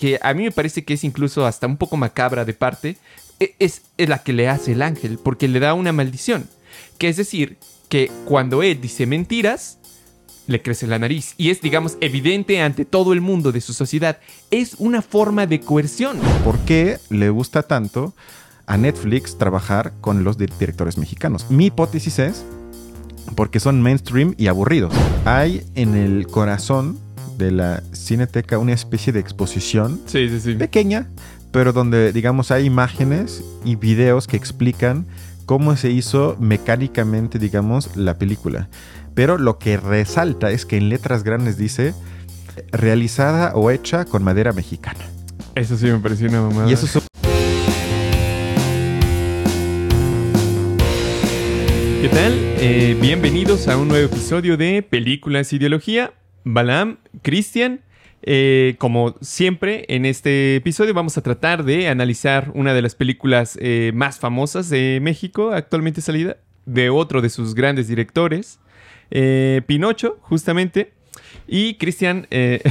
que a mí me parece que es incluso hasta un poco macabra de parte, e, es, la que le hace el ángel, porque le da una maldición. Que es decir, que cuando él dice mentiras, le crece la nariz. Y es, digamos, evidente ante todo el mundo de su sociedad. Es una forma de coerción. ¿Por qué le gusta tanto a Netflix trabajar con los directores mexicanos? Mi hipótesis es porque son mainstream y aburridos. Hay en el corazón de la Cineteca una especie de exposición sí, sí, sí. pequeña, pero donde, digamos, hay imágenes y videos que explican cómo se hizo mecánicamente, digamos, la película. Pero lo que resalta es que en letras grandes dice realizada o hecha con madera mexicana. Eso sí me pareció una mamada. Y eso es ¿Qué tal? Eh, bienvenidos a un nuevo episodio de Películas Ideología. Balam, Cristian. Eh, como siempre, en este episodio vamos a tratar de analizar una de las películas eh, más famosas de México, actualmente salida, de otro de sus grandes directores, Pinocho, justamente. Y Cristian,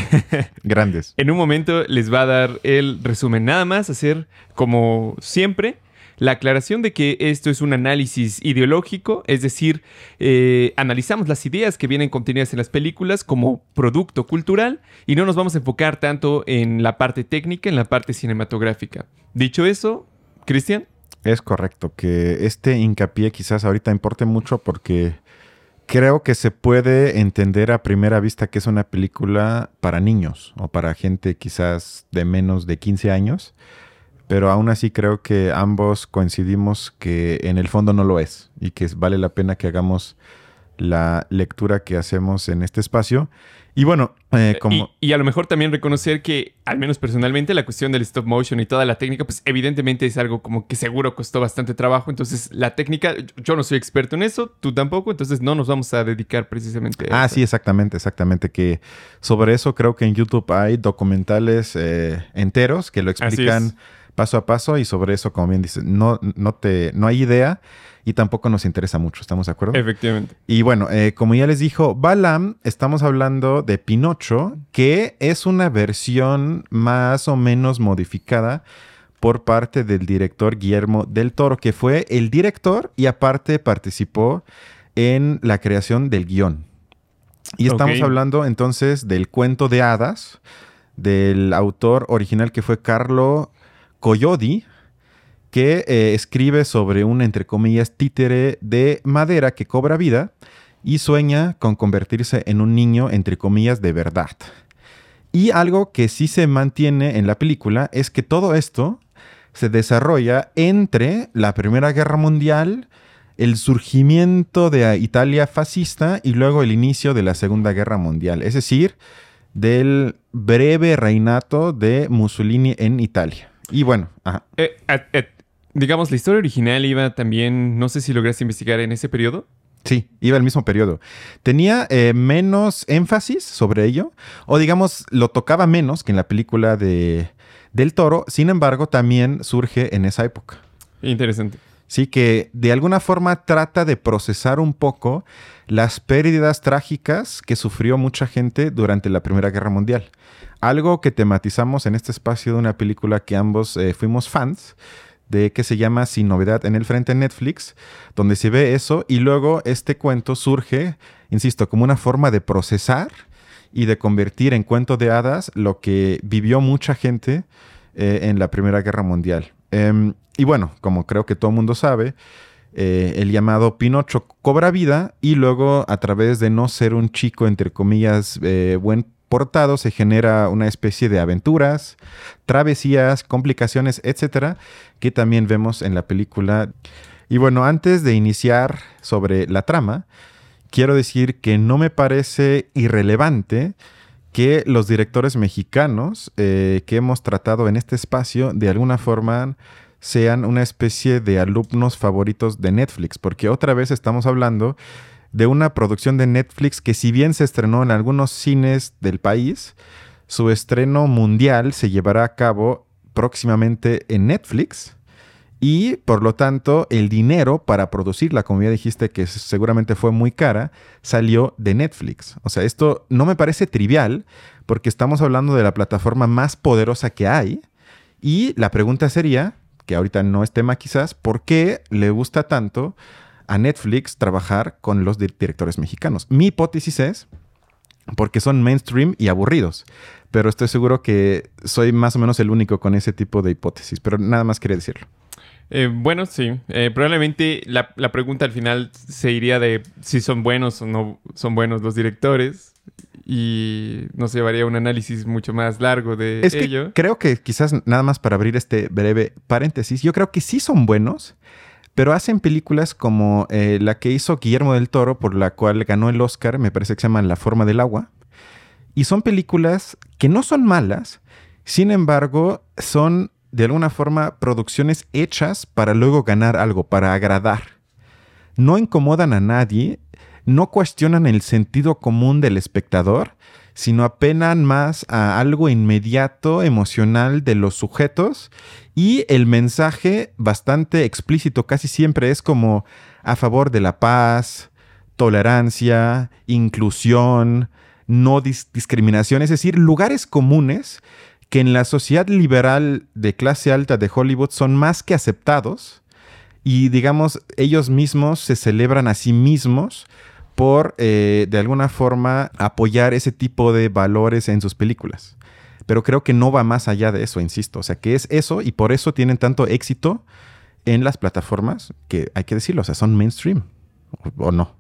grandes. En un momento les va a dar el resumen, nada más, hacer como siempre la aclaración de que esto es un análisis ideológico, es decir, eh, analizamos las ideas que vienen contenidas en las películas como producto cultural y no nos vamos a enfocar tanto en la parte técnica, en la parte cinematográfica. Dicho eso, Cristian. Es correcto, que este hincapié quizás ahorita importe mucho porque creo que se puede entender a primera vista que es una película para niños o para gente quizás de menos de 15 años pero aún así creo que ambos coincidimos que en el fondo no lo es y que vale la pena que hagamos la lectura que hacemos en este espacio. Y bueno, eh, eh, como... Y, a lo mejor también reconocer que, al menos personalmente, la cuestión del stop motion y toda la técnica, pues evidentemente es algo como que seguro costó bastante trabajo. Entonces, la técnica, yo no soy experto en eso, tú tampoco, entonces no nos vamos a dedicar precisamente a Ah, sí, exactamente, exactamente. Que sobre eso creo que en YouTube hay documentales eh, enteros que lo explican paso a paso y sobre eso, como bien dices, no, no, te, no hay idea y tampoco nos interesa mucho, ¿estamos de acuerdo? Efectivamente. Y bueno, eh, como ya les dijo Balam, estamos hablando de Pinocho, que es una versión más o menos modificada por parte del director Guillermo del Toro, que fue el director y aparte participó en la creación del guion. Y estamos hablando entonces del cuento de hadas del autor original que fue Carlo Coyodi, que eh, escribe sobre un, entre comillas, títere de madera que cobra vida y sueña con convertirse en un niño, entre comillas, de verdad. Y algo que sí se mantiene en la película es que todo esto se desarrolla entre la Primera Guerra Mundial, el surgimiento de Italia fascista y luego el inicio de la Segunda Guerra Mundial, es decir, del breve reinato de Mussolini en Italia. Y bueno, eh, digamos, la historia original iba también, no sé si lograste investigar en ese periodo. Sí, iba el mismo periodo. Tenía eh, menos énfasis sobre ello, o digamos, lo tocaba menos que en la película de Del Toro, sin embargo, también surge en esa época. Interesante. Sí, que de alguna forma trata de procesar un poco las pérdidas trágicas que sufrió mucha gente durante la Primera Guerra Mundial. Algo que tematizamos en este espacio de una película que ambos eh, fuimos fans, de que se llama Sin Novedad en el Frente en Netflix, donde se ve eso y luego este cuento surge, insisto, como una forma de procesar y de convertir en cuento de hadas lo que vivió mucha gente eh, en la Primera Guerra Mundial. Em, y bueno, como creo que todo el mundo sabe, eh, el llamado Pinocho cobra vida y luego a través de no ser un chico, entre comillas, buen portado se genera una especie de aventuras, travesías, complicaciones, etcétera, que también vemos en la película. Y bueno, antes de iniciar sobre la trama, quiero decir que no me parece irrelevante que los directores mexicanos eh, que hemos tratado en este espacio de alguna forma sean una especie de alumnos favoritos de Netflix, porque otra vez estamos hablando de una producción de Netflix que si bien se estrenó en algunos cines del país, su estreno mundial se llevará a cabo próximamente en Netflix y por lo tanto el dinero para producirla, como ya dijiste que seguramente fue muy cara, salió de Netflix. O sea, esto no me parece trivial porque estamos hablando de la plataforma más poderosa que hay y la pregunta sería, que ahorita no es tema quizás, ¿por qué le gusta tanto a Netflix trabajar con los directores mexicanos? Mi hipótesis es porque son mainstream y aburridos. Pero estoy seguro que soy más o menos el único con ese tipo de hipótesis. Pero nada más quería decirlo. Eh, bueno, sí. Eh, probablemente la, pregunta al final se iría de si son buenos o no son buenos los directores. Y nos llevaría a un análisis mucho más largo de es ello. Que creo que quizás nada más para abrir este breve paréntesis, yo creo que sí son buenos, pero hacen películas como eh, la que hizo Guillermo del Toro, por la cual ganó el Oscar, me parece que se llama La forma del agua. Y son películas que no son malas, sin embargo, son de alguna forma producciones hechas para luego ganar algo, para agradar. No incomodan a nadie, no cuestionan el sentido común del espectador, sino apenan más a algo inmediato, emocional de los sujetos y el mensaje bastante explícito casi siempre es como a favor de la paz, tolerancia, inclusión, no discriminación, es decir, lugares comunes que en la sociedad liberal de clase alta de Hollywood son más que aceptados y digamos ellos mismos se celebran a sí mismos por eh, de alguna forma apoyar ese tipo de valores en sus películas. Pero creo que no va más allá de eso, insisto. O sea, que es eso y por eso tienen tanto éxito en las plataformas que hay que decirlo, o sea, son mainstream o no.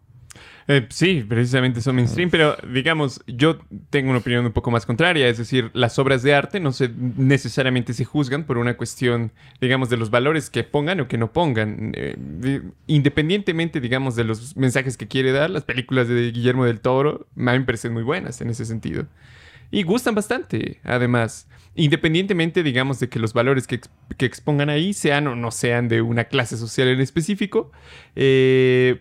Eh, sí, precisamente son mainstream, pero digamos, yo tengo una opinión un poco más contraria, es decir, las obras de arte no se, necesariamente se juzgan por una cuestión, digamos, de los valores que pongan o que no pongan. Eh, independientemente, digamos, de los mensajes que quiere dar, las películas de Guillermo del Toro me parecen muy buenas en ese sentido. Y gustan bastante, además. Independientemente, digamos, de que los valores que, que expongan ahí sean o no sean de una clase social en específico, eh,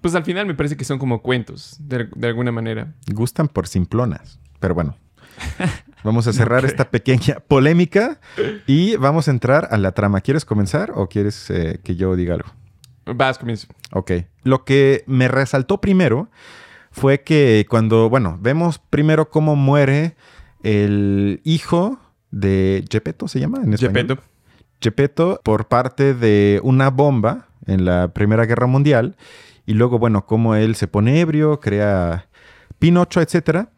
pues al final me parece que son como cuentos, de, alguna manera. Gustan por simplonas, pero bueno. Vamos a cerrar esta pequeña polémica y vamos a entrar a la trama. ¿Quieres comenzar o quieres eh, que yo diga algo? Vas, comienzo. Ok. Lo que me resaltó primero fue que cuando, bueno, vemos primero cómo muere el hijo de Gepetto, ¿se llama en español? Gepetto. por parte de una bomba en la Primera Guerra Mundial y luego, bueno, cómo él se pone ebrio, crea Pinocho, etc.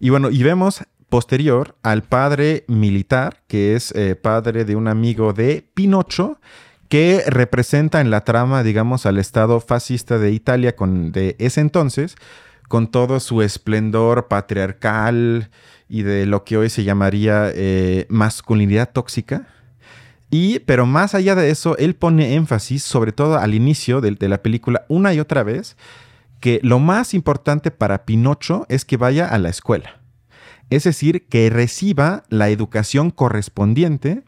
Y bueno, y vemos posterior al padre militar, que es eh, padre de un amigo de Pinocho, que representa en la trama, digamos, al Estado fascista de Italia de ese entonces, con todo su esplendor patriarcal y de lo que hoy se llamaría eh, masculinidad tóxica. Y, pero más allá de eso, él pone énfasis, sobre todo al inicio de, la película, una y otra vez, que lo más importante para Pinocho es que vaya a la escuela. Es decir, que reciba la educación correspondiente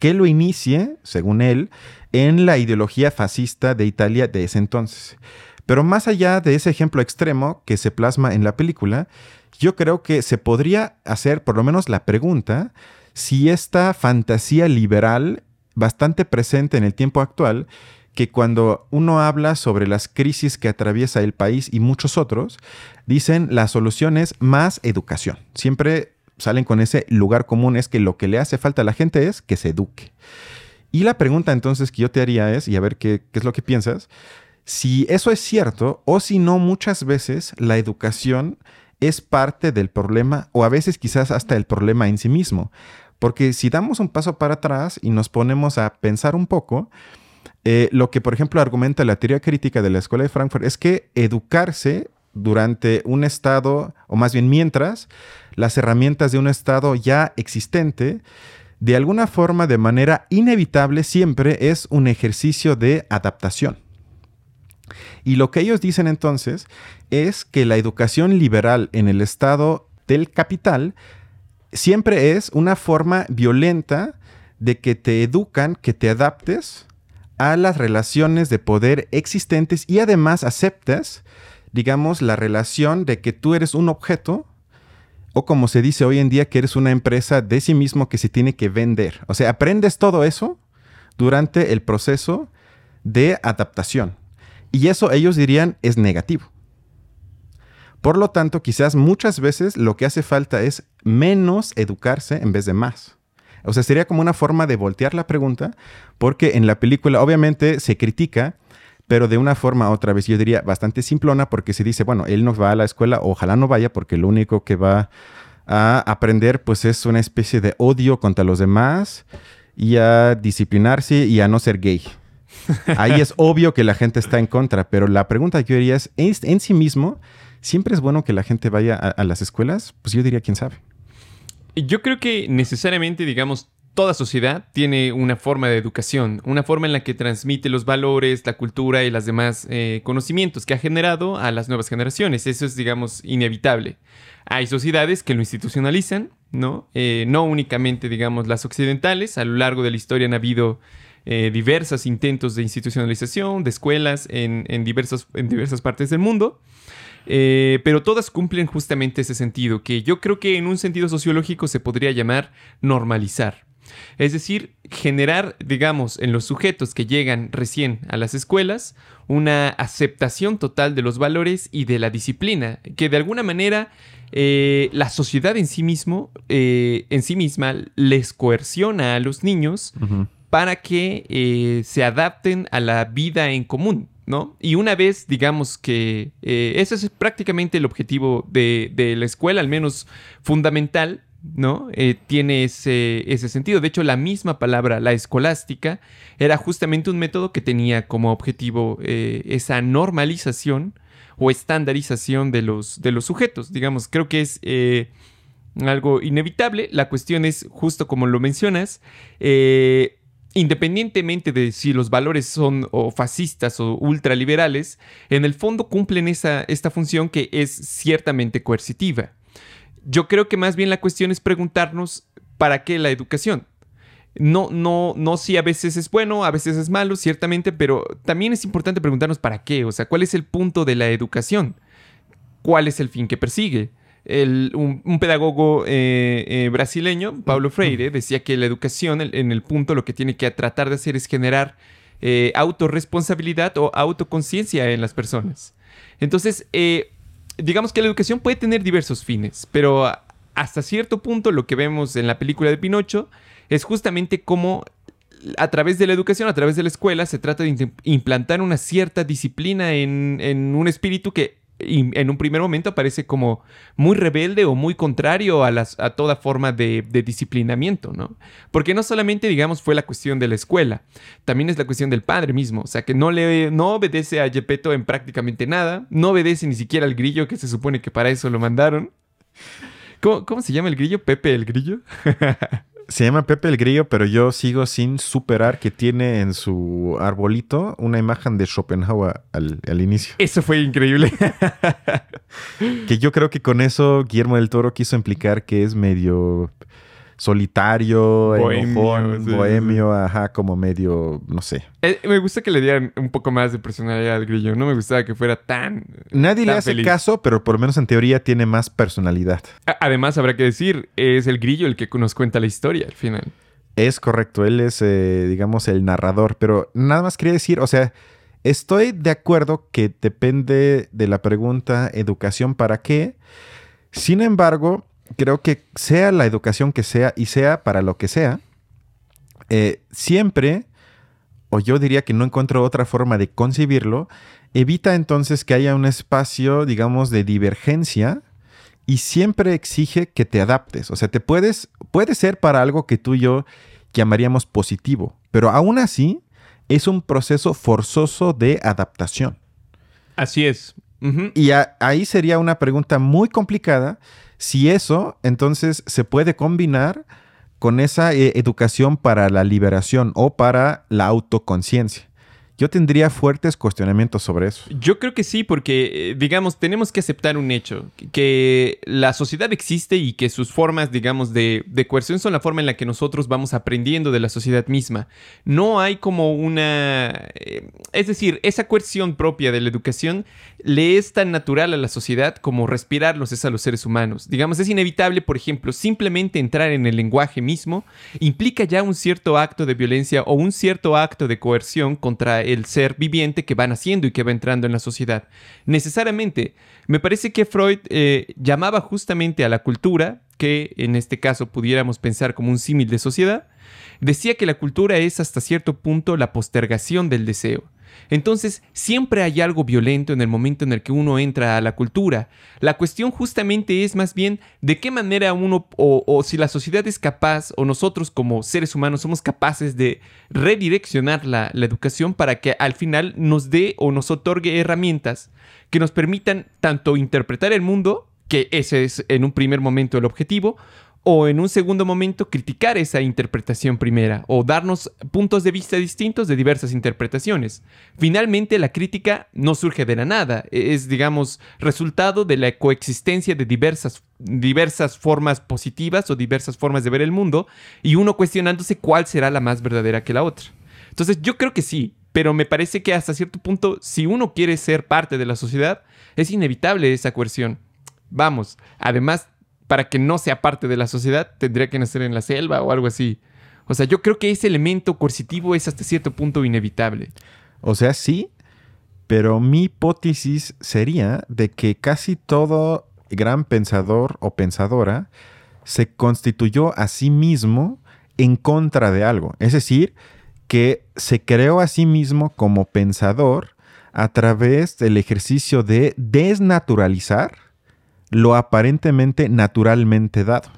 que lo inicie, según él, en la ideología fascista de Italia de ese entonces. Pero más allá de ese ejemplo extremo que se plasma en la película, yo creo que se podría hacer por lo menos la pregunta si esta fantasía liberal bastante presente en el tiempo actual, que cuando uno habla sobre las crisis que atraviesa el país y muchos otros, dicen la solución es más educación. Siempre salen con ese lugar común, es que lo que le hace falta a la gente es que se eduque. Y la pregunta entonces que yo te haría es, y a ver qué, qué es lo que piensas, si eso es cierto o si no muchas veces la educación es parte del problema o a veces quizás hasta el problema en sí mismo. Porque si damos un paso para atrás y nos ponemos a pensar un poco, eh, lo que por ejemplo argumenta la teoría crítica de la Escuela de Frankfurt es que educarse durante un estado, o más bien mientras, las herramientas de un estado ya existente, de alguna forma, de manera inevitable, siempre es un ejercicio de adaptación. Y lo que ellos dicen entonces es que la educación liberal en el estado del capital siempre es una forma violenta de que te educan, que te adaptes a las relaciones de poder existentes y además aceptas, digamos, la relación de que tú eres un objeto o como se dice hoy en día, que eres una empresa de sí mismo que se tiene que vender. O sea, aprendes todo eso durante el proceso de adaptación. Y eso ellos dirían es negativo. Por lo tanto, quizás muchas veces lo que hace falta es menos educarse en vez de más. O sea, sería como una forma de voltear la pregunta, porque en la película obviamente se critica, pero de una forma otra vez yo diría bastante simplona, porque se dice, bueno, él no va a la escuela, ojalá no vaya, porque lo único que va a aprender pues es una especie de odio contra los demás y a disciplinarse y a no ser gay. Ahí es obvio que la gente está en contra, pero la pregunta que yo diría es, en, sí mismo, ¿siempre es bueno que la gente vaya a las escuelas? Pues yo diría, quién sabe. Yo creo que necesariamente, digamos, toda sociedad tiene una forma de educación, una forma en la que transmite los valores, la cultura y los demás eh, conocimientos que ha generado a las nuevas generaciones. Eso es, digamos, inevitable. Hay sociedades que lo institucionalizan, ¿no? Eh, no únicamente, digamos, las occidentales. A lo largo de la historia han habido eh, diversos intentos de institucionalización de escuelas en, en diversas partes del mundo. Eh, pero todas cumplen justamente ese sentido, que yo creo que en un sentido sociológico se podría llamar normalizar. Es decir, generar, digamos, en los sujetos que llegan recién a las escuelas, una aceptación total de los valores y de la disciplina, que de alguna manera eh, la sociedad en sí mismo, eh, en sí misma, les coerciona a los niños para que se adapten a la vida en común. ¿No? Y una vez, digamos que eh, ese es prácticamente el objetivo de, la escuela, al menos fundamental, ¿no? Eh, tiene ese, ese, sentido. De hecho, la misma palabra, la escolástica, era justamente un método que tenía como objetivo eh, esa normalización o estandarización de los, de los sujetos. Digamos, creo que es algo inevitable. La cuestión es, justo como lo mencionas, independientemente de si los valores son fascistas o ultraliberales, en el fondo cumplen esa, esta función que es ciertamente coercitiva. Yo creo que más bien la cuestión es preguntarnos para qué la educación. No, no, no si a veces es bueno, a veces es malo, ciertamente, pero también es importante preguntarnos para qué, o sea, cuál es el punto de la educación, cuál es el fin que persigue un, pedagogo eh, eh, brasileño, Paulo Freire, decía que la educación, en el punto, lo que tiene que tratar de hacer es generar eh, autorresponsabilidad o autoconciencia en las personas. Entonces, digamos que la educación puede tener diversos fines, pero hasta cierto punto lo que vemos en la película de Pinocho es justamente cómo a través de la educación, a través de la escuela, se trata de implantar una cierta disciplina en un espíritu que y en un primer momento parece como muy rebelde o muy contrario a, toda forma de, disciplinamiento, ¿no? Porque no solamente, digamos, fue la cuestión de la escuela, también es la cuestión del padre mismo, o sea, que no, le, no obedece a Gepetto en prácticamente nada, no obedece ni siquiera al grillo, que se supone que para eso lo mandaron. ¿Cómo, cómo se llama el grillo? ¿Pepe el grillo? Se llama Pepe el Grillo, pero yo sigo sin superar que tiene en su arbolito una imagen de Schopenhauer al, al inicio. Eso fue increíble. que yo creo que con eso Guillermo del Toro quiso implicar que es medio solitario, bohemio, bohemio ajá, como medio, no sé. Eh, me gusta que le dieran un poco más de personalidad al grillo. No me gustaba que fuera tan. Nadie le hace caso, pero por lo menos en teoría tiene más personalidad. además, habrá que decir, es el grillo el que nos cuenta la historia al final. Es correcto, él es, eh, digamos, el narrador, pero nada más quería decir, o sea, estoy de acuerdo que depende de la pregunta educación para qué. Sin embargo, creo que sea la educación que sea y sea para lo que sea, eh, siempre, o yo diría que no encuentro otra forma de concebirlo, evita entonces que haya un espacio, digamos, de divergencia y siempre exige que te adaptes. O sea, te puedes, puede ser para algo que tú y yo llamaríamos positivo, pero aún así es un proceso forzoso de adaptación. Así es. Y ahí sería una pregunta muy complicada si eso entonces se puede combinar con esa eh, educación para la liberación o para la autoconciencia. Yo tendría fuertes cuestionamientos sobre eso. Yo creo que sí, porque, eh, digamos, tenemos que aceptar un hecho, que la sociedad existe y que sus formas, digamos, de, coerción son la forma en la que nosotros vamos aprendiendo de la sociedad misma. No hay como una... Eh, es decir, esa coerción propia de la educación le es tan natural a la sociedad como respirarlos es a los seres humanos. Digamos, es inevitable, por ejemplo, simplemente entrar en el lenguaje mismo implica ya un cierto acto de violencia o un cierto acto de coerción contra el ser viviente que va naciendo y que va entrando en la sociedad. Necesariamente, me parece que Freud eh, llamaba justamente a la cultura, que en este caso pudiéramos pensar como un símil de sociedad, decía que la cultura es hasta cierto punto la postergación del deseo. Entonces, siempre hay algo violento en el momento en el que uno entra a la cultura. La cuestión justamente es más bien de qué manera uno, o, si la sociedad es capaz, o nosotros como seres humanos somos capaces de redireccionar la, la educación para que al final nos dé o nos otorgue herramientas que nos permitan tanto interpretar el mundo, que ese es en un primer momento el objetivo, o en un segundo momento criticar esa interpretación primera o darnos puntos de vista distintos de diversas interpretaciones. Finalmente, la crítica no surge de la nada, es, digamos, resultado de la coexistencia de diversas, diversas formas positivas o diversas formas de ver el mundo y uno cuestionándose cuál será la más verdadera que la otra. Entonces, yo creo que sí, pero me parece que hasta cierto punto, si uno quiere ser parte de la sociedad, es inevitable esa coerción. Vamos, además para que no sea parte de la sociedad, tendría que nacer en la selva o algo así. O sea, yo creo que ese elemento coercitivo es hasta cierto punto inevitable. O sea, sí, pero mi hipótesis sería de que casi todo gran pensador o pensadora se constituyó a sí mismo en contra de algo. Es decir, que se creó a sí mismo como pensador a través del ejercicio de desnaturalizar lo aparentemente naturalmente dado.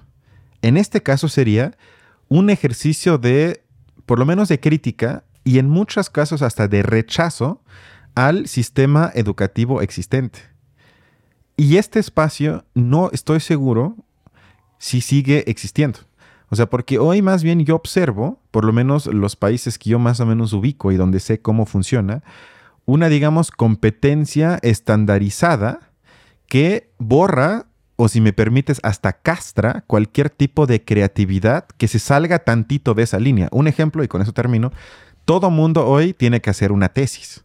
En este caso sería un ejercicio de, por lo menos de crítica y en muchos casos hasta de rechazo al sistema educativo existente. Y este espacio no estoy seguro si sigue existiendo. O sea, porque hoy más bien yo observo, por lo menos los países que yo más o menos ubico y donde sé cómo funciona, una, digamos, competencia estandarizada que borra o si me permites, hasta castra cualquier tipo de creatividad que se salga tantito de esa línea. Un ejemplo, y con eso termino, todo mundo hoy tiene que hacer una tesis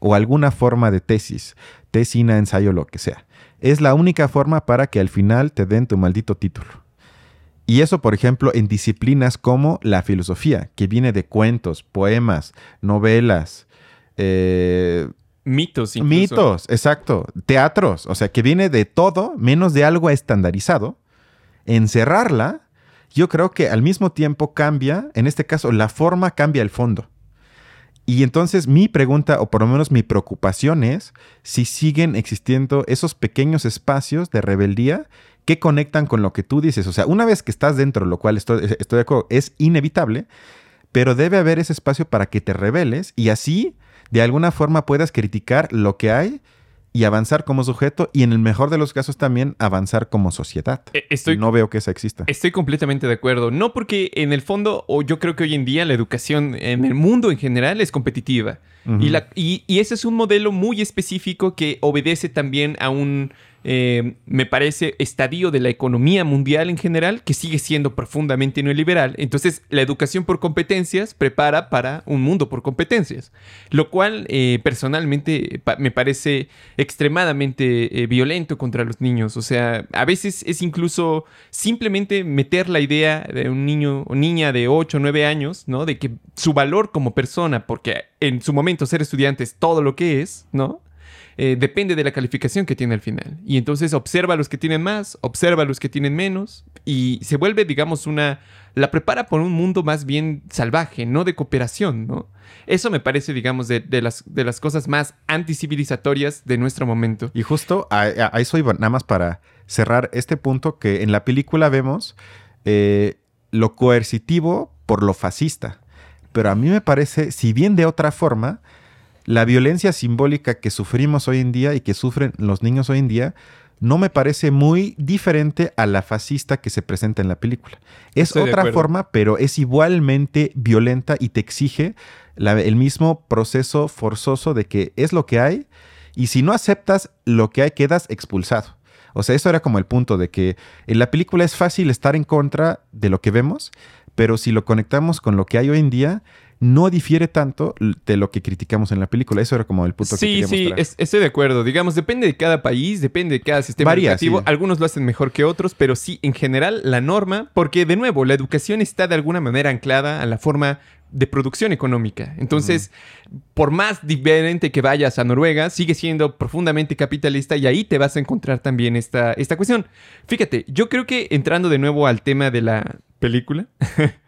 o alguna forma de tesis, tesina, ensayo, lo que sea. Es la única forma para que al final te den tu maldito título. Y eso, por ejemplo, en disciplinas como la filosofía, que viene de cuentos, poemas, novelas, eh, Mitos, incluso. Mitos, exacto. Teatros, o sea, que viene de todo menos de algo estandarizado. Encerrarla, yo creo que al mismo tiempo cambia, en este caso, la forma cambia el fondo. Y entonces mi pregunta, o por lo menos mi preocupación es si siguen existiendo esos pequeños espacios de rebeldía que conectan con lo que tú dices. O sea, una vez que estás dentro, lo cual estoy, estoy de acuerdo, es inevitable, pero debe haber ese espacio para que te rebeles y así de alguna forma puedas criticar lo que hay y avanzar como sujeto y en el mejor de los casos también avanzar como sociedad. E, estoy, no veo que esa exista. Estoy completamente de acuerdo. No porque en el fondo, o yo creo que hoy en día la educación en el mundo en general es competitiva. y, la, y, y ese es un modelo muy específico que obedece también a un eh, me parece, estadio de la economía mundial en general, que sigue siendo profundamente neoliberal. Entonces, la educación por competencias prepara para un mundo por competencias, lo cual eh, personalmente me parece extremadamente eh, violento contra los niños. O sea, a veces es incluso simplemente meter la idea de un niño o niña de 8 o 9 años, ¿no? De que su valor como persona, porque en su momento ser estudiante es todo lo que es, ¿no? Eh, depende de la calificación que tiene al final. Y entonces observa a los que tienen más, observa a los que tienen menos y se vuelve, digamos, una... la prepara por un mundo más bien salvaje, no de cooperación, ¿no? Eso me parece, digamos, de, las, de las cosas más anticivilizatorias de nuestro momento. Y justo a, eso iba, nada más para cerrar este punto que en la película vemos eh, lo coercitivo por lo fascista. Pero a mí me parece, si bien de otra forma, la violencia simbólica que sufrimos hoy en día y que sufren los niños hoy en día no me parece muy diferente a la fascista que se presenta en la película. Es otra forma, pero es igualmente violenta y te exige el mismo proceso forzoso de que es lo que hay y si no aceptas lo que hay quedas expulsado. O sea, eso era como el punto de que en la película es fácil estar en contra de lo que vemos, pero si lo conectamos con lo que hay hoy en día, no difiere tanto de lo que criticamos en la película. Eso era como el punto que quería Sí, sí, estoy de acuerdo. Digamos, depende de cada país, depende de cada sistema educativo. Algunos lo hacen mejor que otros, pero sí, en general, la norma, porque de nuevo, la educación está de alguna manera anclada a la forma de producción económica. Entonces, por más diferente que vayas a Noruega, sigue siendo profundamente capitalista y ahí te vas a encontrar también esta, esta cuestión. Fíjate, yo creo que entrando de nuevo al tema de la película,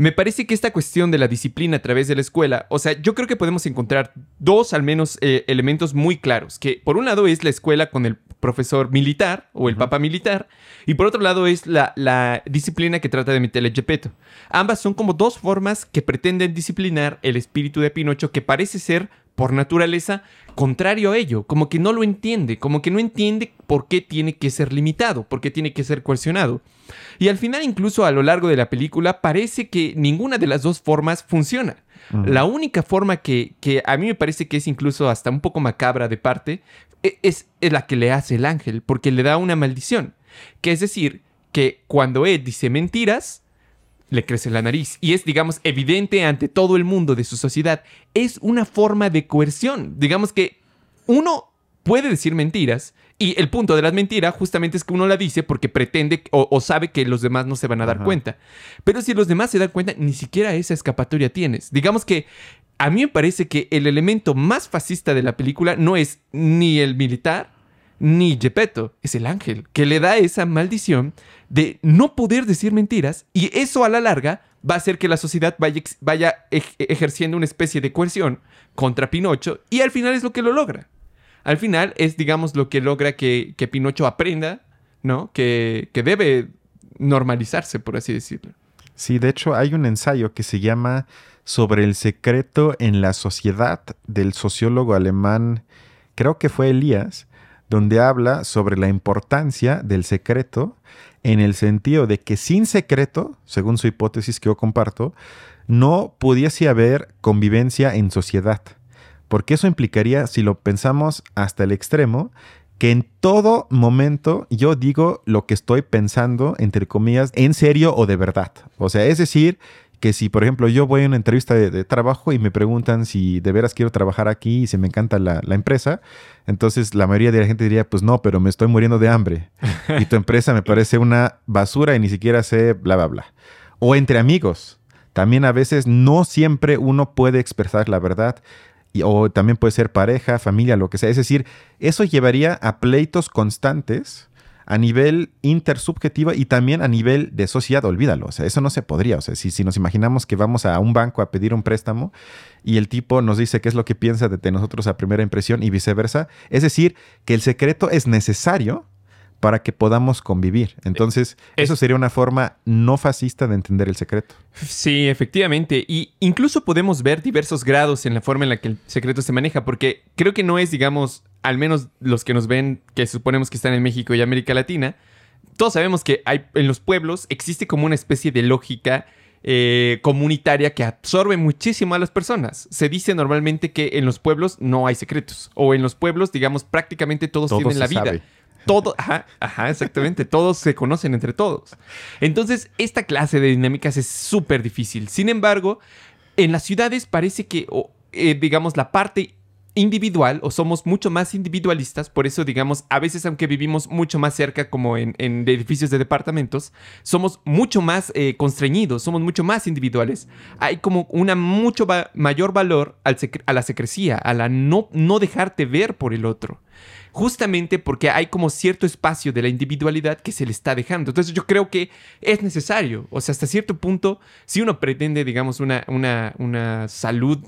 Me parece que esta cuestión de la disciplina a través de la escuela, o sea, yo creo que podemos encontrar dos al menos eh, elementos muy claros, que por un lado es la escuela con el profesor militar o el papá militar, y por otro lado es la, disciplina que trata de meterle Gepetto. Ambas son como dos formas que pretenden disciplinar el espíritu de Pinocho que parece ser por naturaleza contrario a ello, como que no lo entiende, como que no entiende por qué tiene que ser limitado, por qué tiene que ser coercionado. Y al final, incluso a lo largo de la película, parece que ninguna de las dos formas funciona. La única forma que, a mí me parece que es incluso hasta un poco macabra de parte es, es la que le hace el ángel, porque le da una maldición. Que es decir, que cuando Ed dice mentiras, le crece la nariz. Y es, digamos, evidente ante todo el mundo de su sociedad. Es una forma de coerción. Digamos que uno puede decir mentiras y el punto de las mentiras justamente es que uno la dice porque pretende o, sabe que los demás no se van a dar cuenta. Pero si los demás se dan cuenta, ni siquiera esa escapatoria tienes. Digamos que a mí me parece que el elemento más fascista de la película no es ni el militar ni Gepetto, es el ángel, que le da esa maldición de no poder decir mentiras y eso a la larga va a hacer que la sociedad vaya, ejerciendo una especie de coerción contra Pinocho y al final es lo que lo logra al final es, digamos, lo que logra que, Pinocho aprenda, ¿no? Que, que debe normalizarse, por así decirlo. Sí, de hecho hay un ensayo que se llama Sobre el secreto en la sociedad del sociólogo alemán, creo que fue Elías, donde habla sobre la importancia del secreto en el sentido de que sin secreto, según su hipótesis que yo comparto, no pudiese haber convivencia en sociedad. Porque eso implicaría, si lo pensamos hasta el extremo, que en todo momento yo digo lo que estoy pensando, entre comillas, en serio o de verdad. O sea, es decir, que si, por ejemplo, yo voy a una entrevista de, trabajo y me preguntan si de veras quiero trabajar aquí y si me encanta la, la, empresa, entonces la mayoría de la gente diría, pues no, pero me estoy muriendo de hambre y tu empresa me parece una basura y ni siquiera sé bla, bla, bla. O entre amigos. También a veces no siempre uno puede expresar la verdad o también puede ser pareja, familia, lo que sea. Es decir, eso llevaría a pleitos constantes a nivel intersubjetivo y también a nivel de sociedad, olvídalo, o sea, eso no se podría, o sea, si, si nos imaginamos que vamos a un banco a pedir un préstamo y el tipo nos dice qué es lo que piensa de nosotros a primera impresión y viceversa, es decir, que el secreto es necesario para que podamos convivir. Entonces, eso sería una forma no fascista de entender el secreto. Sí, efectivamente. Y incluso podemos ver diversos grados en la forma en la que el secreto se maneja, porque creo que no es, digamos, al menos los que nos ven, que suponemos que están en México y América Latina, todos sabemos que hay, en los pueblos existe como una especie de lógica eh, comunitaria que absorbe muchísimo a las personas. Se dice normalmente que en los pueblos no hay secretos, o en los pueblos, digamos, prácticamente todos tienen la vida. Todo, ajá, ajá, exactamente. todos se conocen entre todos. Entonces, esta clase de dinámicas es súper difícil. Sin embargo, en las ciudades parece que, eh, digamos, la parte individual o somos mucho más individualistas, por eso digamos, a veces aunque vivimos mucho más cerca como en, edificios de departamentos, somos mucho más eh, constreñidos, somos mucho más individuales. Hay como una mucho mayor valor a la secrecía, a la no, no dejarte ver por el otro justamente porque hay como cierto espacio de la individualidad que se le está dejando. Entonces yo creo que es necesario, o sea, hasta cierto punto, si uno pretende, digamos, una, una, una salud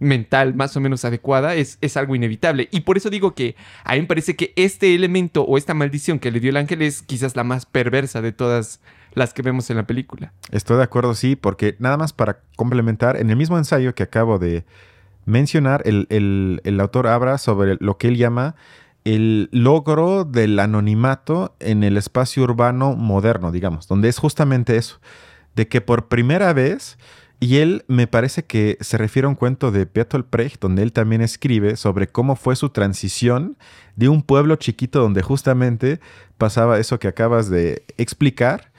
mental más o menos adecuada es, es, algo inevitable. Y por eso digo que a mí me parece que este elemento o esta maldición que le dio el ángel es quizás la más perversa de todas las que vemos en la película. Estoy de acuerdo, sí, porque nada más para complementar, en el mismo ensayo que acabo de, mencionar, el, el, el autor habla sobre lo que él llama el logro del anonimato en el espacio urbano moderno, digamos, donde es justamente eso, de que por primera vez, y él me parece que se refiere a un cuento de Bertolt Brecht, donde él también escribe sobre cómo fue su transición de un pueblo chiquito donde justamente pasaba eso que acabas de explicar,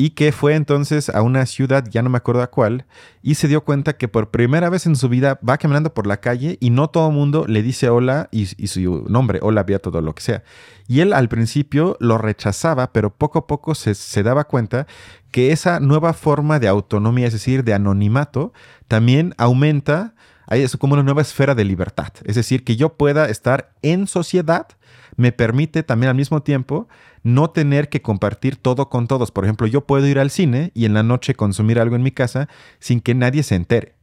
y que fue entonces a una ciudad, ya no me acuerdo a cuál, y se dio cuenta que por primera vez en su vida va caminando por la calle y no todo el mundo le dice hola y, su nombre, hola, había todo lo que sea. Y él al principio lo rechazaba, pero poco a poco se, se daba cuenta que esa nueva forma de autonomía, es decir, de anonimato, también aumenta, hay eso como una nueva esfera de libertad. Es decir, que yo pueda estar en sociedad, me permite también al mismo tiempo no tener que compartir todo con todos. Por ejemplo, yo puedo ir al cine y en la noche consumir algo en mi casa sin que nadie se entere.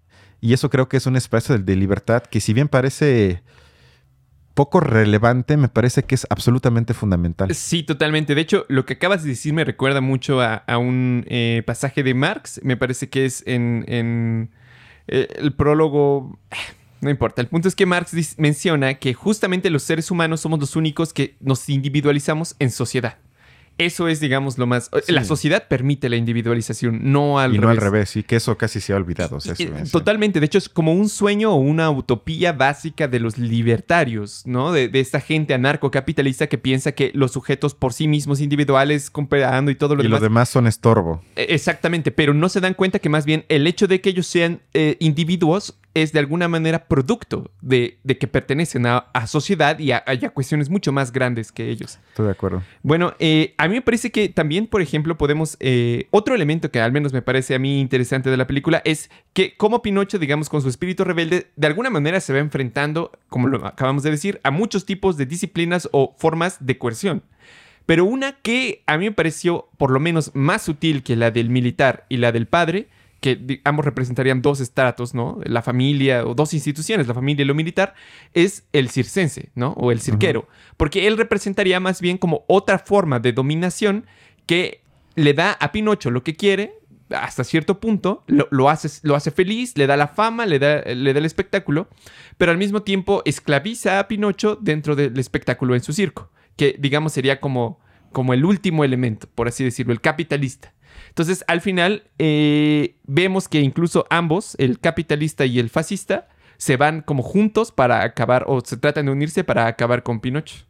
Y eso creo que es un espacio de libertad que si bien parece poco relevante, me parece que es absolutamente fundamental. Sí, totalmente. De hecho, lo que acabas de decir me recuerda mucho a, un eh, pasaje de Marx. Me parece que es en, eh, el prólogo... No importa, el punto es que Marx menciona que justamente los seres humanos somos los únicos que nos individualizamos en sociedad. Eso es, digamos, lo más... La sociedad permite la individualización, no al y revés. no al revés, y que eso casi se ha olvidado. totalmente, de hecho es como un sueño o una utopía básica de los libertarios, ¿no? De, esta gente anarcocapitalista que piensa que los sujetos por sí mismos individuales, cooperando y todo lo demás... Y los demás son estorbo. E, exactamente, pero no se dan cuenta que más bien el hecho de que ellos sean eh, individuos es de alguna manera producto de, que pertenecen a, sociedad y a, cuestiones mucho más grandes que ellos. Estoy de acuerdo. Bueno, eh, a mí me parece que también, por ejemplo, podemos... Eh, otro elemento que al menos me parece a mí interesante de la película es que como Pinocho, digamos, con su espíritu rebelde, de alguna manera se va enfrentando, como lo acabamos de decir, a muchos tipos de disciplinas o formas de coerción. Pero una que a mí me pareció por lo menos más sutil que la del militar y la del padre que ambos representarían dos estratos, ¿no? La familia o dos instituciones, la familia y lo militar, es el circense, ¿no? O el cirquero. Porque él representaría más bien como otra forma de dominación que le da a Pinocho lo que quiere, hasta cierto punto, lo, hace, lo hace feliz, le da la fama, le da, le da el espectáculo, pero al mismo tiempo esclaviza a Pinocho dentro del espectáculo en su circo, que digamos sería como, como el último elemento, por así decirlo, el capitalista. Entonces, al final, eh, vemos que incluso ambos, el capitalista y el fascista, se van como juntos para acabar, o se tratan de unirse para acabar con Pinocho.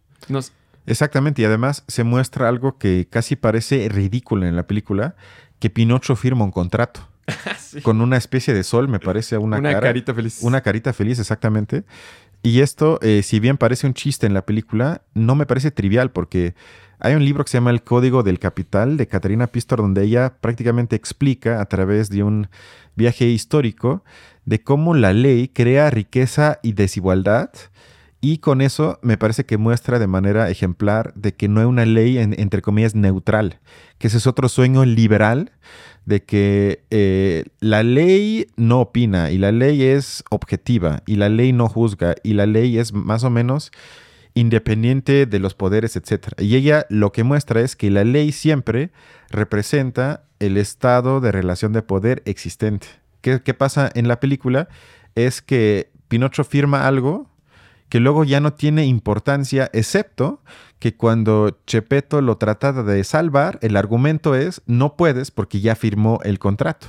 Exactamente, y además se muestra algo que casi parece ridículo en la película, que Pinocho firma un contrato. Con una especie de sol, me parece, una, una carita feliz. Una carita feliz, exactamente. Y esto, eh, si bien parece un chiste en la película, no me parece trivial porque hay un libro que se llama El Código del Capital de Caterina Pistor, donde ella prácticamente explica a través de un viaje histórico de cómo la ley crea riqueza y desigualdad. Y con eso me parece que muestra de manera ejemplar de que no hay una ley, entre comillas, neutral, que ese es otro sueño liberal de que eh, la ley no opina y la ley es objetiva y la ley no juzga y la ley es más o menos independiente de los poderes, etc. Y ella lo que muestra es que la ley siempre representa el estado de relación de poder existente. ¿Qué, qué pasa en la película? Es que Pinocho firma algo que luego ya no tiene importancia, excepto que cuando Chepeto lo trata de salvar, el argumento es no puedes porque ya firmó el contrato.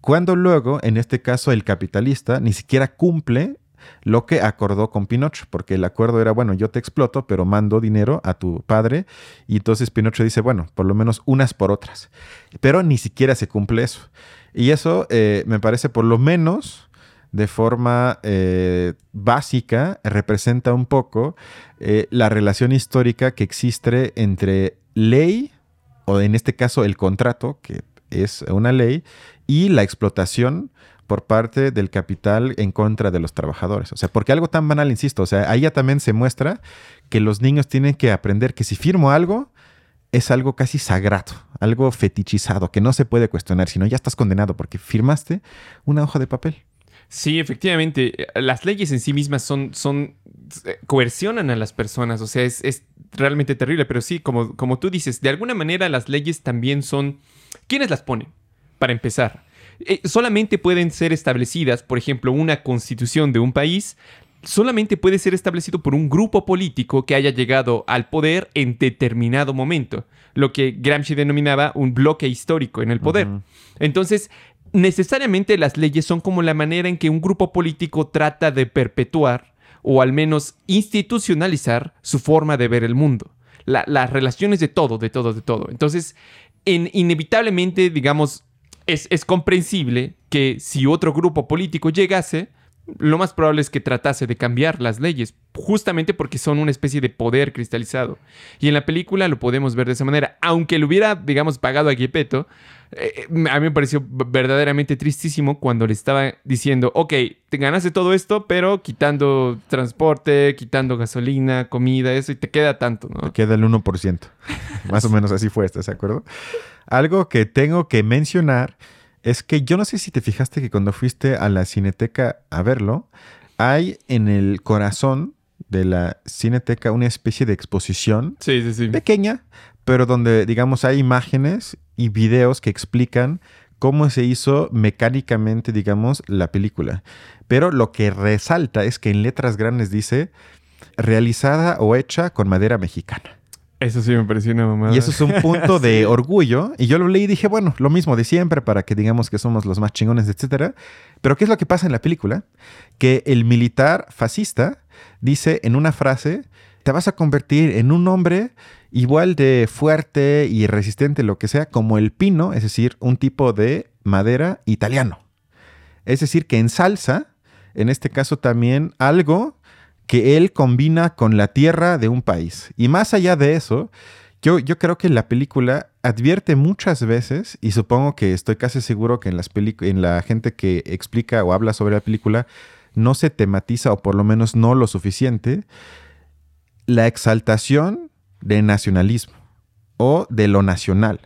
Cuando luego, en este caso, el capitalista ni siquiera cumple lo que acordó con Pinocho, porque el acuerdo era, bueno, yo te exploto, pero mando dinero a tu padre, y entonces Pinocho dice, bueno, por lo menos unas por otras, pero ni siquiera se cumple eso. Y eso eh, me parece por lo menos de forma eh, básica representa un poco eh, la relación histórica que existe entre ley, o en este caso el contrato, que es una ley, y la explotación por parte del capital en contra de los trabajadores. O sea, porque algo tan banal, insisto, o sea, ahí ya también se muestra que los niños tienen que aprender que si firmo algo, es algo casi sagrado, algo fetichizado, que no se puede cuestionar, sino ya estás condenado porque firmaste una hoja de papel. Sí, efectivamente. Las leyes en sí mismas son, son eh, coercionan a las personas. O sea, es, es realmente terrible. Pero sí, como, como tú dices, de alguna manera las leyes también son. ¿Quiénes las ponen? Para empezar eh, solamente pueden ser establecidas, por ejemplo, una constitución de un país, solamente puede ser establecido por un grupo político que haya llegado al poder en determinado momento, lo que Gramsci denominaba un bloque histórico en el poder. Entonces, necesariamente las leyes son como la manera en que un grupo político trata de perpetuar o al menos institucionalizar su forma de ver el mundo. las relaciones de todo, de todo, de todo. Entonces, inevitablemente, digamos, es, es comprensible que si otro grupo político llegase, lo más probable es que tratase de cambiar las leyes, justamente porque son una especie de poder cristalizado. Y en la película lo podemos ver de esa manera. Aunque le hubiera, digamos, pagado a Gepetto, eh, a mí me pareció verdaderamente tristísimo cuando le estaba diciendo, ok, te ganaste todo esto, pero quitando transporte, quitando gasolina, comida, eso, y te queda tanto, ¿no? Te queda el 1%. Más o menos así fue, ¿estás de acuerdo? Algo que tengo que mencionar es que yo no sé si te fijaste que cuando fuiste a la cineteca a verlo, hay en el corazón de la cineteca una especie de exposición pequeña, pero donde, digamos, hay imágenes y videos que explican cómo se hizo mecánicamente, digamos, la película. Pero lo que resalta es que en letras grandes dice realizada o hecha con madera mexicana. Eso sí me pareció una mamada. Y eso es un punto de orgullo. Y yo lo leí y dije, bueno, lo mismo de siempre para que digamos que somos los más chingones, etcétera. Pero ¿qué es lo que pasa en la película? Que el militar fascista dice en una frase, te vas a convertir en un hombre igual de fuerte y resistente, lo que sea, como el pino, es decir, un tipo de madera italiano. Es decir, que ensalza, en este caso también, algo que él combina con la tierra de un país. Y más allá de eso, yo, yo creo que la película advierte muchas veces, y supongo que estoy casi seguro que en, las en la gente que explica o habla sobre la película no se tematiza, o por lo menos no lo suficiente, la exaltación de nacionalismo o de lo nacional,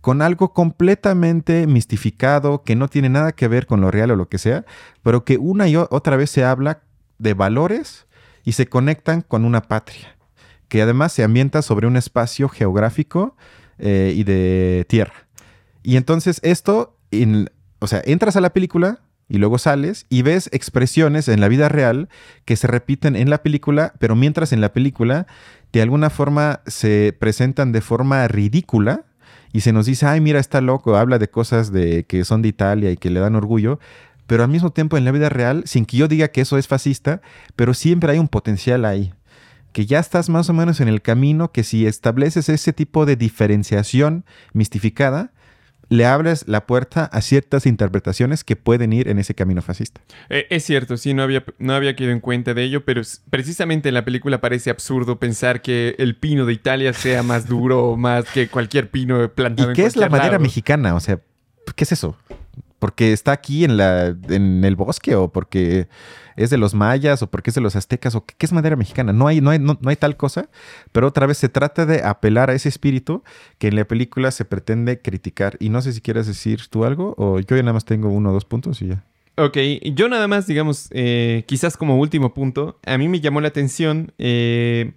con algo completamente mistificado que no tiene nada que ver con lo real o lo que sea, pero que una y otra vez se habla de valores y se conectan con una patria, que además se ambienta sobre un espacio geográfico eh, y de tierra. Y entonces esto, o sea, entras a la película y luego sales y ves expresiones en la vida real que se repiten en la película, pero mientras en la película de alguna forma se presentan de forma ridícula y se nos dice, ay, mira, está loco, habla de cosas de que son de Italia y que le dan orgullo, pero al mismo tiempo en la vida real, sin que yo diga que eso es fascista, pero siempre hay un potencial ahí, que ya estás más o menos en el camino que si estableces ese tipo de diferenciación mistificada, le abres la puerta a ciertas interpretaciones que pueden ir en ese camino fascista. Eh, es cierto, sí, no había, no había quedado en cuenta de ello, pero precisamente en la película parece absurdo pensar que el pino de Italia sea más duro más que cualquier pino plantado ¿Y qué es la madera mexicana? O sea, ¿qué es eso? Porque está aquí en, la, en el bosque o porque es de los mayas o porque es de los aztecas o qué es madera mexicana. No hay, no hay, no, hay tal cosa, pero otra vez se trata de apelar a ese espíritu que en la película se pretende criticar. Y no sé si quieres decir tú algo o yo ya nada más tengo uno o dos puntos y ya. Ok, yo nada más, digamos, eh, quizás como último punto, a mí me llamó la atención eh,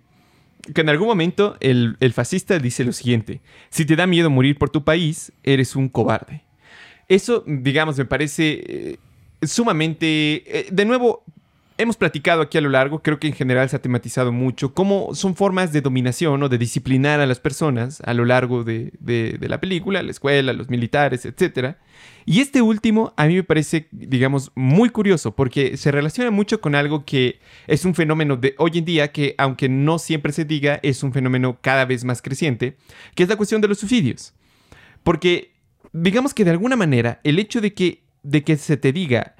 que en algún momento el, el fascista dice lo siguiente, si te da miedo morir por tu país, eres un cobarde. Eso, digamos, me parece eh, sumamente... Eh, de nuevo, hemos platicado aquí a lo largo, creo que en general se ha tematizado mucho, cómo son formas de dominación o de disciplinar a las personas a lo largo de, la película, la escuela, los militares, etc. Y este último a mí me parece, digamos, muy curioso porque se relaciona mucho con algo que es un fenómeno de hoy en día que, aunque no siempre se diga, es un fenómeno cada vez más creciente, que es la cuestión de los suicidios. Porque digamos que de alguna manera, el hecho de que, de que se te diga,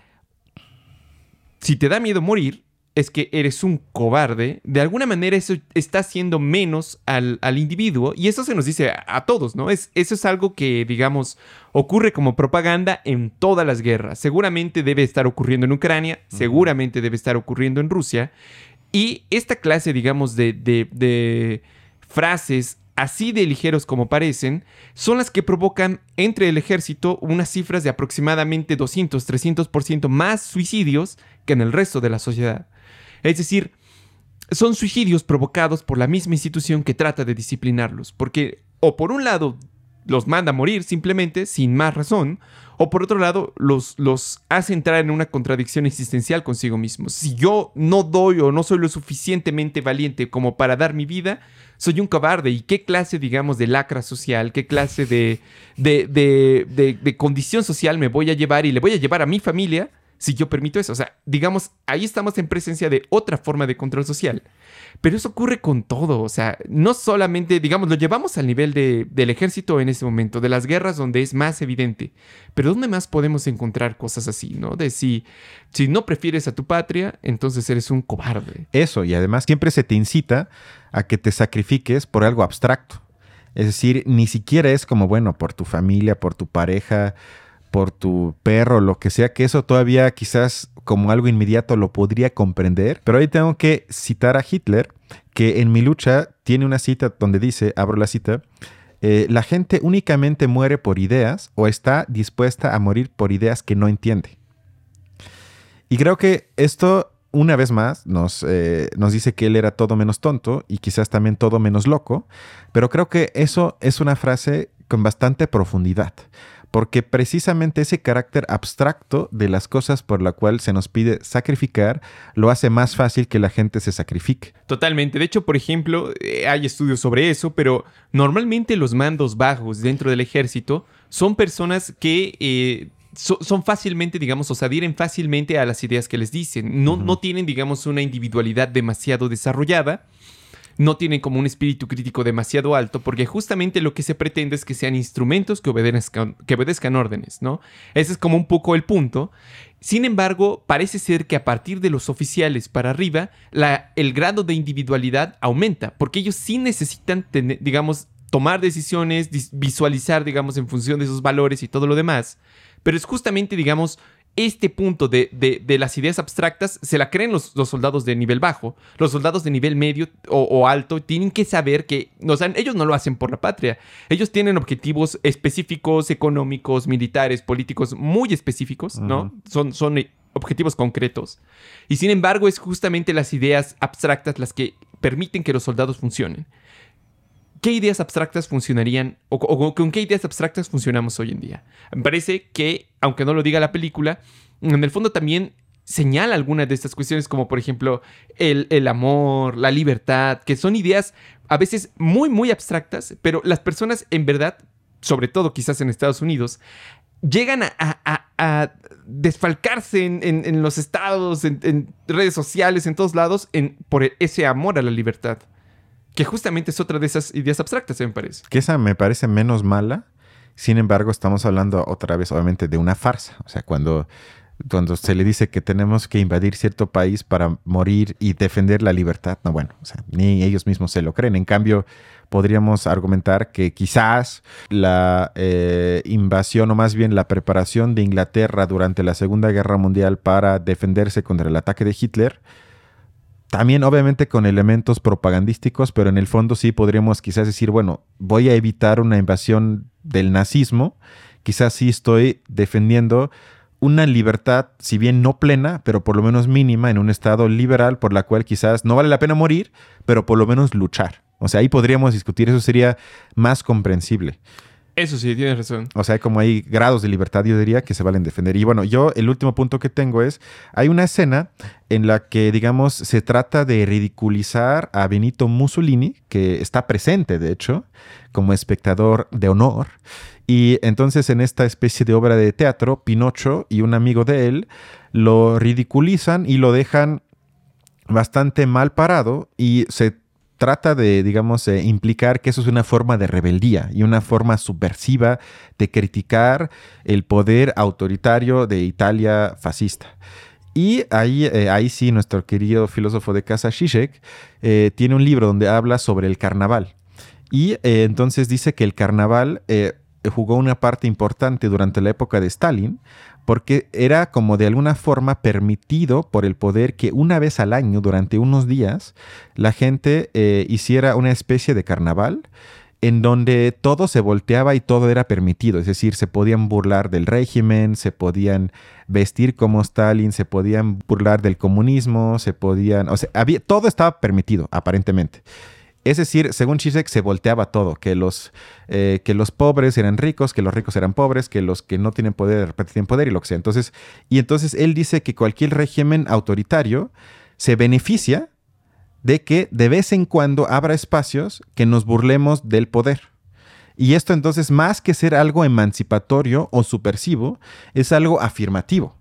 si te da miedo morir, es que eres un cobarde, de alguna manera eso está haciendo menos al, individuo y eso se nos dice a, todos, ¿no? Es, eso es algo que, digamos, ocurre como propaganda en todas las guerras. Seguramente debe estar ocurriendo en Ucrania, seguramente debe estar ocurriendo en Rusia y esta clase, digamos, de, de, de frases así de ligeros como parecen, son las que provocan entre el ejército unas cifras de aproximadamente 200-300% más suicidios que en el resto de la sociedad. Es decir, son suicidios provocados por la misma institución que trata de disciplinarlos, porque o por un lado los manda a morir simplemente, sin más razón, o por otro lado, los, los hace entrar en una contradicción existencial consigo mismos. Si yo no doy o no soy lo suficientemente valiente como para dar mi vida, soy un cobarde. ¿Y qué clase, digamos, de lacra social, qué clase de, de, de, de condición social me voy a llevar y le voy a llevar a mi familia si yo permito eso. O sea, digamos, ahí estamos en presencia de otra forma de control social. Pero eso ocurre con todo. O sea, no solamente, digamos, lo llevamos al nivel del ejército en ese momento, de las guerras donde es más evidente. Pero ¿dónde más podemos encontrar cosas así, no? De si, si no prefieres a tu patria, entonces eres un cobarde. Eso, y además siempre se te incita a que te sacrifiques por algo abstracto. Es decir, ni siquiera es como, bueno, por tu familia, por tu pareja, por tu perro, lo que sea, que eso todavía quizás como algo inmediato lo podría comprender. Pero ahí tengo que citar a Hitler, que en mi lucha tiene una cita donde dice, abro la cita, eh, la gente únicamente muere por ideas o está dispuesta a morir por ideas que no entiende. Y creo que esto, una vez más, nos, eh, nos dice que él era todo menos tonto y quizás también todo menos loco, pero creo que eso es una frase con bastante profundidad porque precisamente ese carácter abstracto de las cosas por la cual se nos pide sacrificar lo hace más fácil que la gente se sacrifique. Totalmente. De hecho, por ejemplo, eh, hay estudios sobre eso, pero normalmente los mandos bajos dentro del ejército son personas que... Eh, son fácilmente, digamos, o se adhieren fácilmente a las ideas que les dicen. No, no tienen, digamos, una individualidad demasiado desarrollada no tienen como un espíritu crítico demasiado alto, porque justamente lo que se pretende es que sean instrumentos que obedezcan, que obedezcan órdenes, ¿no? Ese es como un poco el punto. Sin embargo, parece ser que a partir de los oficiales para arriba, el grado de individualidad aumenta, porque ellos sí necesitan, digamos, tomar decisiones, visualizar, digamos, en función de sus valores y todo lo demás. Pero es justamente, digamos, este punto de, las ideas abstractas se la creen los, soldados de nivel bajo. Los soldados de nivel medio o, alto tienen que saber que, o sea, ellos no lo hacen por la patria. Ellos tienen objetivos específicos, económicos, militares, políticos, muy específicos, ¿no? Son, son objetivos concretos. Y sin embargo, es justamente las ideas abstractas las que permiten que los soldados funcionen. ¿Qué ideas abstractas funcionarían o, con qué ideas abstractas funcionamos hoy en día? Me parece que, aunque no lo diga la película, en el fondo también señala algunas de estas cuestiones, como por ejemplo el, el, amor, la libertad, que son ideas a veces muy, muy abstractas, pero las personas en verdad, sobre todo quizás en Estados Unidos, llegan a, desfalcarse en, los estados, en, redes sociales, en todos lados, por ese amor a la libertad. Que justamente es otra de esas ideas abstractas, me parece. Que esa me parece menos mala. Sin embargo, estamos hablando otra vez, obviamente, de una farsa. O sea, cuando, cuando se le dice que tenemos que invadir cierto país para morir y defender la libertad, no, bueno, o sea, ni ellos mismos se lo creen. En cambio, podríamos argumentar que quizás la eh, invasión o más bien la preparación de Inglaterra durante la Segunda Guerra Mundial para defenderse contra el ataque de Hitler también obviamente con elementos propagandísticos, pero en el fondo sí podríamos quizás decir, bueno, voy a evitar una invasión del nazismo, quizás sí estoy defendiendo una libertad, si bien no plena, pero por lo menos mínima, en un estado liberal por la cual quizás no vale la pena morir, pero por lo menos luchar. O sea, ahí podríamos discutir, eso sería más comprensible. Eso sí, tienes razón. O sea, como hay grados de libertad, yo diría, que se valen defender. Y bueno, yo el último punto que tengo es, hay una escena en la que, digamos, se trata de ridiculizar a Benito Mussolini, que está presente, de hecho, como espectador de honor. Y entonces en esta especie de obra de teatro, Pinocho y un amigo de él lo ridiculizan y lo dejan bastante mal parado y se trata de, digamos, implicar que eso es una forma de rebeldía y una forma subversiva de criticar el poder autoritario de Italia fascista. Y ahí, eh, ahí sí, nuestro querido filósofo de casa, Zizek, eh, tiene un libro donde habla sobre el carnaval. Y eh, entonces dice que el carnaval jugó una parte importante durante la época de Stalin, porque era como de alguna forma permitido por el poder que una vez al año, durante unos días, la gente eh, hiciera una especie de carnaval en donde todo se volteaba y todo era permitido, es decir, se podían burlar del régimen, se podían vestir como Stalin, se podían burlar del comunismo, se podían, o sea, había, todo estaba permitido, aparentemente. Es decir, según Zizek se volteaba todo, que los, eh, que los pobres eran ricos, que los ricos eran pobres, que los que no tienen poder de repente tienen poder y lo que sea. Entonces, y entonces él dice que cualquier régimen autoritario se beneficia de que de vez en cuando abra espacios que nos burlemos del poder. Y esto entonces, más que ser algo emancipatorio o subversivo, es algo afirmativo.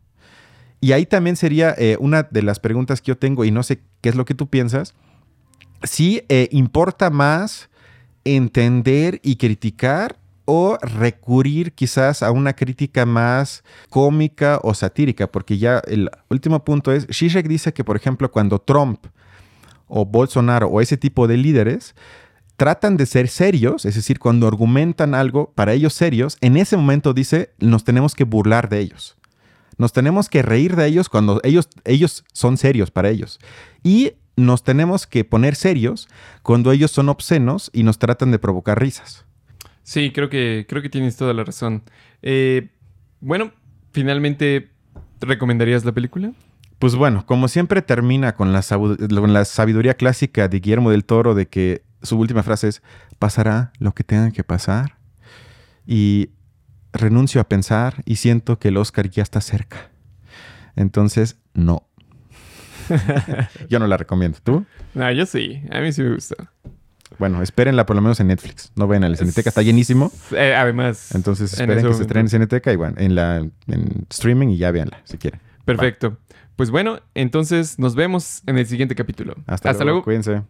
Y ahí también sería eh, una de las preguntas que yo tengo, y no sé qué es lo que tú piensas, si eh, importa más entender y criticar o recurrir quizás a una crítica más cómica o satírica, porque ya el último punto es, Zizek dice que, por ejemplo, cuando Trump o Bolsonaro o ese tipo de líderes tratan de ser serios, es decir, cuando argumentan algo para ellos serios, en ese momento dice, nos tenemos que burlar de ellos. Nos tenemos que reír de ellos cuando ellos, ellos son serios para ellos. Y nos tenemos que poner serios cuando ellos son obscenos y nos tratan de provocar risas. Sí, creo que, creo que tienes toda la razón. Eh, bueno, finalmente, ¿recomendarías la película? Pues bueno, como siempre termina con la, con la sabiduría clásica de Guillermo del Toro de que su última frase es, pasará lo que tenga que pasar. Y renuncio a pensar y siento que el Oscar ya está cerca. Entonces, no. yo no la recomiendo. ¿Tú? No, yo sí. A mí sí me gusta. Bueno, espérenla por lo menos en Netflix. No ven a la Cineteca, está llenísimo. Eh, además. Entonces esperen que se estrene en Cineteca y bueno, en, la, en streaming y ya véanla si quieren. Perfecto. Pues bueno, entonces nos vemos en el siguiente capítulo. Hasta, luego. Cuídense.